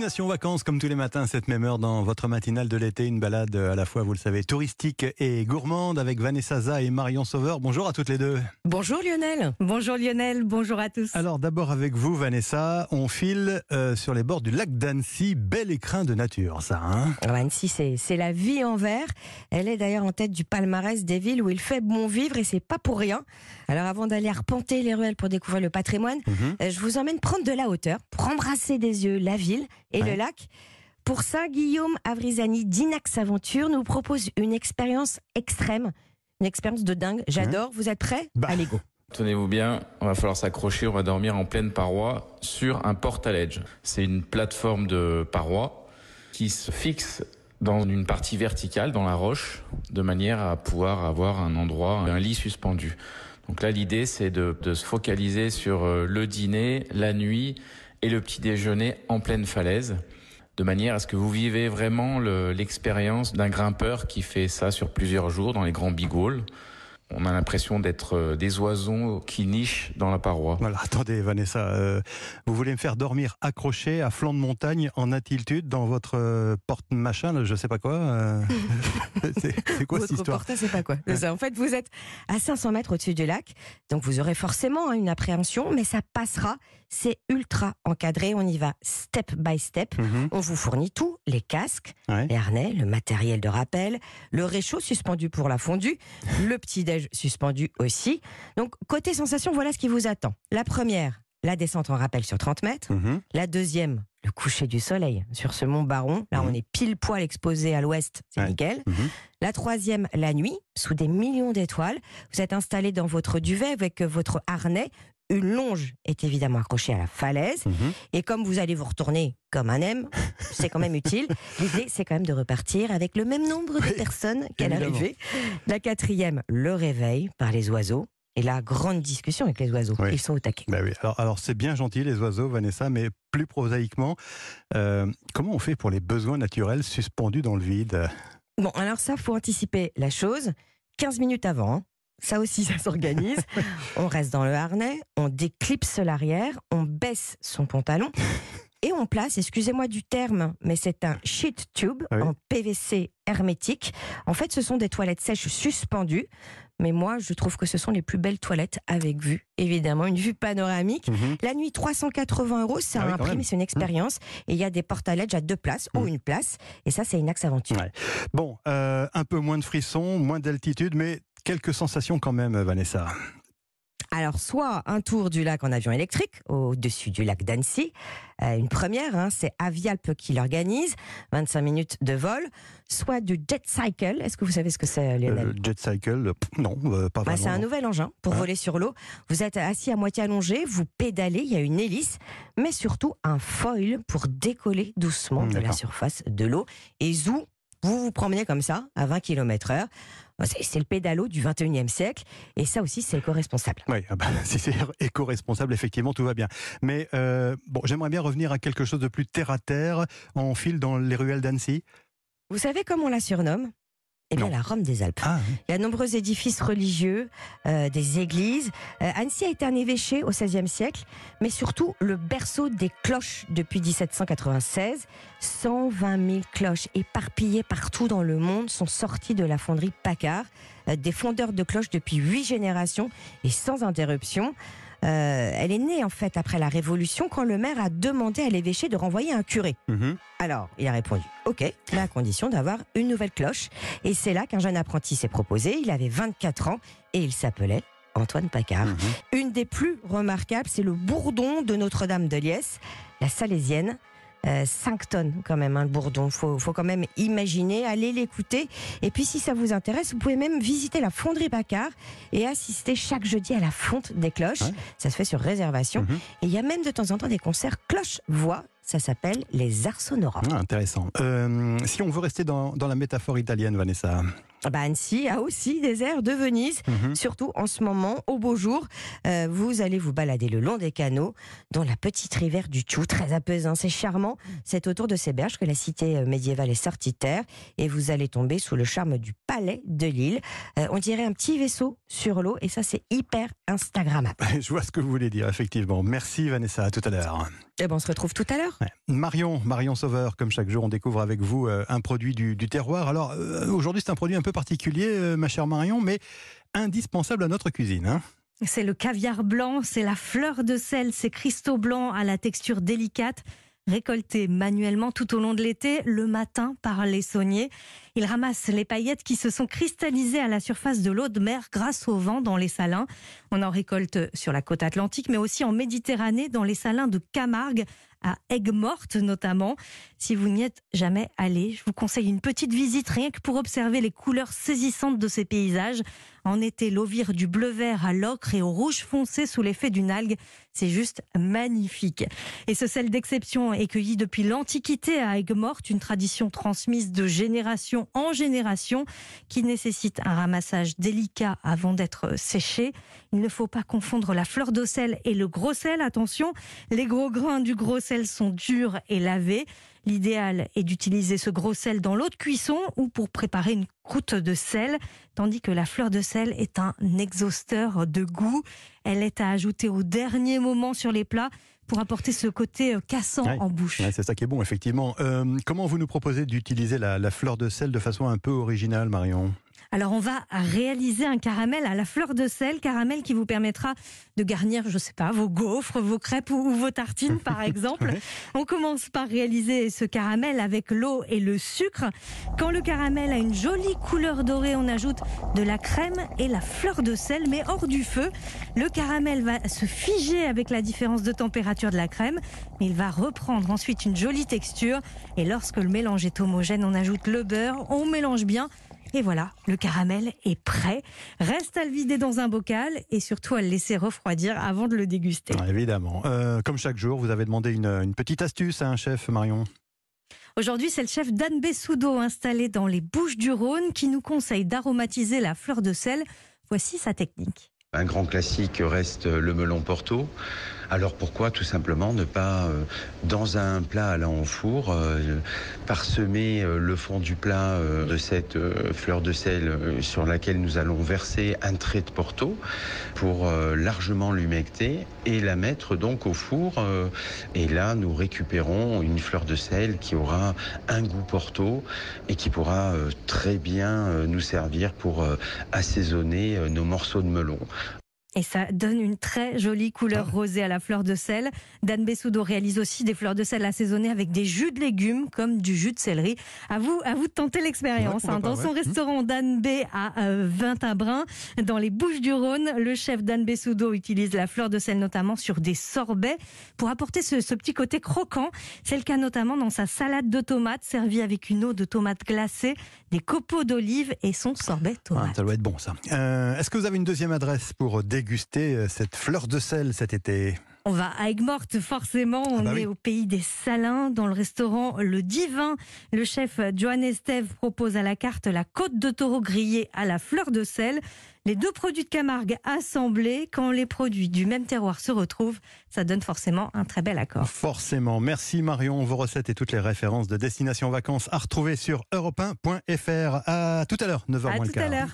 Destination vacances, comme tous les matins, cette même heure dans votre matinale de l'été, une balade à la fois, vous le savez, touristique et gourmande avec Vanessa Za et Marion Sauveur. Bonjour à toutes les deux. Bonjour Lionel. Bonjour Lionel, bonjour à tous. Alors d'abord avec vous Vanessa, on file euh, sur les bords du lac d'Annecy, bel écrin de nature ça. Hein? Alors, Annecy, c'est, c'est la vie en vert. Elle est d'ailleurs en tête du palmarès des villes où il fait bon vivre et c'est pas pour rien. Alors avant d'aller arpenter les ruelles pour découvrir le patrimoine, Mhm. euh, je vous emmène prendre de la hauteur pour embrasser des yeux la ville et Ouais. le lac. Pour ça, Guillaume Avrizani d'Inax Aventure nous propose une expérience extrême, une expérience de dingue. J'adore. Vous êtes prêts? Bah. Allez, go. Tenez-vous bien, on va falloir s'accrocher, on va dormir en pleine paroi sur un portaledge. C'est une plateforme de paroi qui se fixe dans une partie verticale, dans la roche, de manière à pouvoir avoir un endroit, un lit suspendu. Donc là, l'idée, c'est de, de se focaliser sur euh, le dîner, la nuit et le petit déjeuner en pleine falaise, de manière à ce que vous vivez vraiment le- l'expérience d'un grimpeur qui fait ça sur plusieurs jours dans les grands bigoules. On a l'impression d'être euh, des oiseaux qui nichent dans la paroi. Voilà, attendez Vanessa, euh, vous voulez me faire dormir accroché à flanc de montagne en altitude dans votre euh, porte-machin, là, je sais pas quoi euh, C'est quoi cette Votre histoire porta, c'est pas quoi. En fait, vous êtes à 500 mètres au-dessus du lac, donc vous aurez forcément hein, une appréhension, mais ça passera. C'est ultra encadré. On y va step by step. Mhm, On vous fournit tout les casques, ouais. les harnais, le matériel de rappel, le réchaud suspendu pour la fondue, le suspendu aussi. Donc, côté sensation, voilà ce qui vous attend. La première, la descente en rappel sur 30 mètres. Mhm. La deuxième, le coucher du soleil sur ce mont Baron. Là, Mhm. on est pile poil exposé à l'ouest, c'est Ouais. nickel. Mhm. La troisième, la nuit, sous des millions d'étoiles. Vous êtes installé dans votre duvet avec votre harnais. Une longe est évidemment accrochée à la falaise. Mhm. Et comme vous allez vous retourner comme un M, c'est quand même utile. L'idée, c'est quand même de repartir avec le même nombre de Oui, personnes qu'à l'arrivée. La quatrième, le réveil par les oiseaux. Et la grande discussion avec les oiseaux. Oui. Ils sont au taquet. Bah oui. Alors, alors c'est bien gentil les oiseaux, Vanessa, mais plus prosaïquement, euh, comment on fait pour les besoins naturels suspendus dans le vide? Bon, alors ça, faut anticiper la chose 15 minutes avant. hein. Ça aussi, ça s'organise. on reste dans le harnais, on déclipse l'arrière, on baisse son pantalon et on place, excusez-moi du terme, mais c'est un sheet tube Ah oui. en PVC hermétique. En fait, ce sont des toilettes sèches suspendues. Mais moi, je trouve que ce sont les plus belles toilettes avec vue, évidemment, une vue panoramique. Mhm. La nuit, 380 euros, c'est Ah oui, un quand prix, mais c'est une expérience. Et il y a des portes à ledge à deux places ou Mhm. une place. Et ça, c'est une axe aventure. Ouais. Bon, euh, un peu moins de frissons, moins d'altitude, mais quelques sensations quand même, Vanessa. Alors, soit un tour du lac en avion électrique au-dessus du lac d'Annecy, euh, une première, hein, c'est Avialp qui l'organise, 25 minutes de vol, soit du jet cycle. Est-ce que vous savez ce que c'est, Lionel Euh, jet cycle, non, euh, pas Bah, vraiment. c'est un nouvel engin pour Ouais. voler sur l'eau. Vous êtes assis à moitié allongé, vous pédalez, il y a une hélice, mais surtout un foil pour décoller doucement Mmh, de la surface de l'eau. Et zou, vous vous promenez comme ça, à 20 km heure. C'est le pédalo du 21e siècle, et ça aussi, c'est éco-responsable. Oui, ah bah, si c'est éco-responsable, effectivement, tout va bien. Mais euh, bon, j'aimerais bien revenir à quelque chose de plus terre à terre. On file dans les ruelles d'Annecy. Vous savez comment on la surnomme? Eh bien, Non. la Rome des Alpes. Ah, oui. Il y a de nombreux édifices religieux, euh, des églises. Euh, Annecy a été un évêché au XVIe siècle, mais surtout le berceau des cloches depuis 1796. 120 000 cloches éparpillées partout dans le monde sont sorties de la fonderie Paccard. Euh, des fondeurs de cloches depuis huit générations et sans interruption. Euh, elle est née en fait après la Révolution quand le maire a demandé à l'évêché de renvoyer un curé. Mhm. Alors, il a répondu OK, mais à condition d'avoir une nouvelle cloche. Et c'est là qu'un jeune apprenti s'est proposé. Il avait 24 ans et il s'appelait Antoine Paccard. Mhm. Une des plus remarquables, c'est le bourdon de Notre-Dame de Liesse, la Salésienne. 5 tonnes quand même, hein, le bourdon. Faut, faut quand même imaginer, aller l'écouter. Et puis si ça vous intéresse, vous pouvez même visiter la fonderie Paccard et assister chaque jeudi à la fonte des cloches. Ouais. Ça se fait sur réservation. Mhm. Et il y a même de temps en temps des concerts cloche-voix. Ça s'appelle les Arsonoras. Ah, intéressant. Euh, si on veut rester dans, dans la métaphore italienne, Vanessa, Ah bah, Annecy a aussi des airs de Venise, Mhm. surtout en ce moment, au beau jour. Euh, vous allez vous balader le long des canaux, dont la petite rivière du Tchou, très apaisant, c'est charmant. C'est autour de ces berges que la cité euh, médiévale est sortie de terre, et vous allez tomber sous le charme du palais de l'île. Euh, on dirait un petit vaisseau sur l'eau, et ça c'est hyper Instagrammable. Je vois ce que vous voulez dire, effectivement. Merci Vanessa, à tout à l'heure. Et ben on se retrouve tout à l'heure. Ouais. Marion, Marion Sauveur, comme chaque jour, on découvre avec vous euh, un produit du, du terroir. Alors euh, aujourd'hui, c'est un produit un peu particulier, euh, ma chère Marion, mais indispensable à notre cuisine. hein. C'est le caviar blanc, c'est la fleur de sel, ces cristaux blancs à la texture délicate, récoltés manuellement tout au long de l'été, le matin par les sauniers. Ils ramassent les paillettes qui se sont cristallisées à la surface de l'eau de mer grâce au vent dans les salins. On en récolte sur la côte atlantique, mais aussi en Méditerranée, dans les salins de Camargue, à Aigues-Mortes notamment. Si vous n'y êtes jamais allé, je vous conseille une petite visite rien que pour observer les couleurs saisissantes de ces paysages. En été, l'eau vire du bleu-vert à l'ocre et au rouge foncé sous l'effet d'une algue. C'est juste magnifique. Et ce sel d'exception est cueilli depuis l'Antiquité à Aigues-Mortes, une tradition transmise de génération en génération qui nécessite un ramassage délicat avant d'être séché. Il ne faut pas confondre la fleur de sel et le gros sel. Attention, les gros grains du gros sel sont durs et lavés. L'idéal est d'utiliser ce gros sel dans l'eau de cuisson ou pour préparer une croûte de sel, tandis que la fleur de sel est un exhausteur de goût. Elle est à ajouter au dernier moment sur les plats pour apporter ce côté euh, cassant Ouais. en bouche. Ouais, c'est ça qui est bon, effectivement. Euh, comment vous nous proposez d'utiliser la, la fleur de sel de façon un peu originale, Marion? Alors on va réaliser un caramel à la fleur de sel, caramel qui vous permettra de garnir, je sais pas, vos gaufres, vos crêpes ou, vos tartines par exemple. Ouais. On commence par réaliser ce caramel avec l'eau et le sucre. Quand le caramel a une jolie couleur dorée, on ajoute de la crème et la fleur de sel, mais hors du feu. Le caramel va se figer avec la différence de température de la crème, mais il va reprendre ensuite une jolie texture. Et lorsque le mélange est homogène, on ajoute le beurre, on mélange bien. Et voilà, le caramel est prêt. Reste à le vider dans un bocal et surtout à le laisser refroidir avant de le déguster. Ah, Évidemment. Euh, comme chaque jour, vous avez demandé une, une petite astuce à un chef, Marion. Aujourd'hui, c'est le chef Dan Bessoudo installé dans les Bouches du Rhône qui nous conseille d'aromatiser la fleur de sel. Voici sa technique. Un grand classique reste le melon Porto. Alors pourquoi tout simplement ne pas, euh, dans un plat allant au four, euh, parsemer euh, le fond du plat de cette fleur de sel sur laquelle nous allons verser un trait de Porto pour largement l'humecter et la mettre donc au four. et là, nous récupérons une fleur de sel qui aura un goût Porto et qui pourra très bien nous servir pour assaisonner nos morceaux de melon. Et ça donne une très jolie couleur Ah. rosée à la fleur de sel. Dan Bessoudo réalise aussi des fleurs de sel assaisonnées avec des jus de légumes comme du jus de céleri. À vous, à vous de tenter l'expérience. Ouais, hein. Dans pas, son ouais. restaurant Dan B à euh, Vintabrin, dans les Bouches du Rhône, le chef Dan Bessoudo utilise la fleur de sel notamment sur des sorbets pour apporter ce, ce petit côté croquant. C'est le cas notamment dans sa salade de tomates servie avec une eau de tomate glacée, des copeaux d'olive et son sorbet Ah, tomate. ça doit être bon, ça. Euh, Est-ce que vous avez une deuxième adresse pour déguster euh, cette fleur de sel cet été On va à Aigues-Mortes, forcément. On Ah bah est au pays des salins, dans le restaurant Le Divin. Le chef Johan Estève propose à la carte la côte de taureau grillée à la fleur de sel. Les deux produits de Camargue assemblés, quand les produits du même terroir se retrouvent, ça donne forcément un très bel accord. Forcément. Merci Marion. Vos recettes et toutes les références de Destination Vacances à retrouver sur europe1.fr. À tout à l'heure, 9h À tout à l'heure.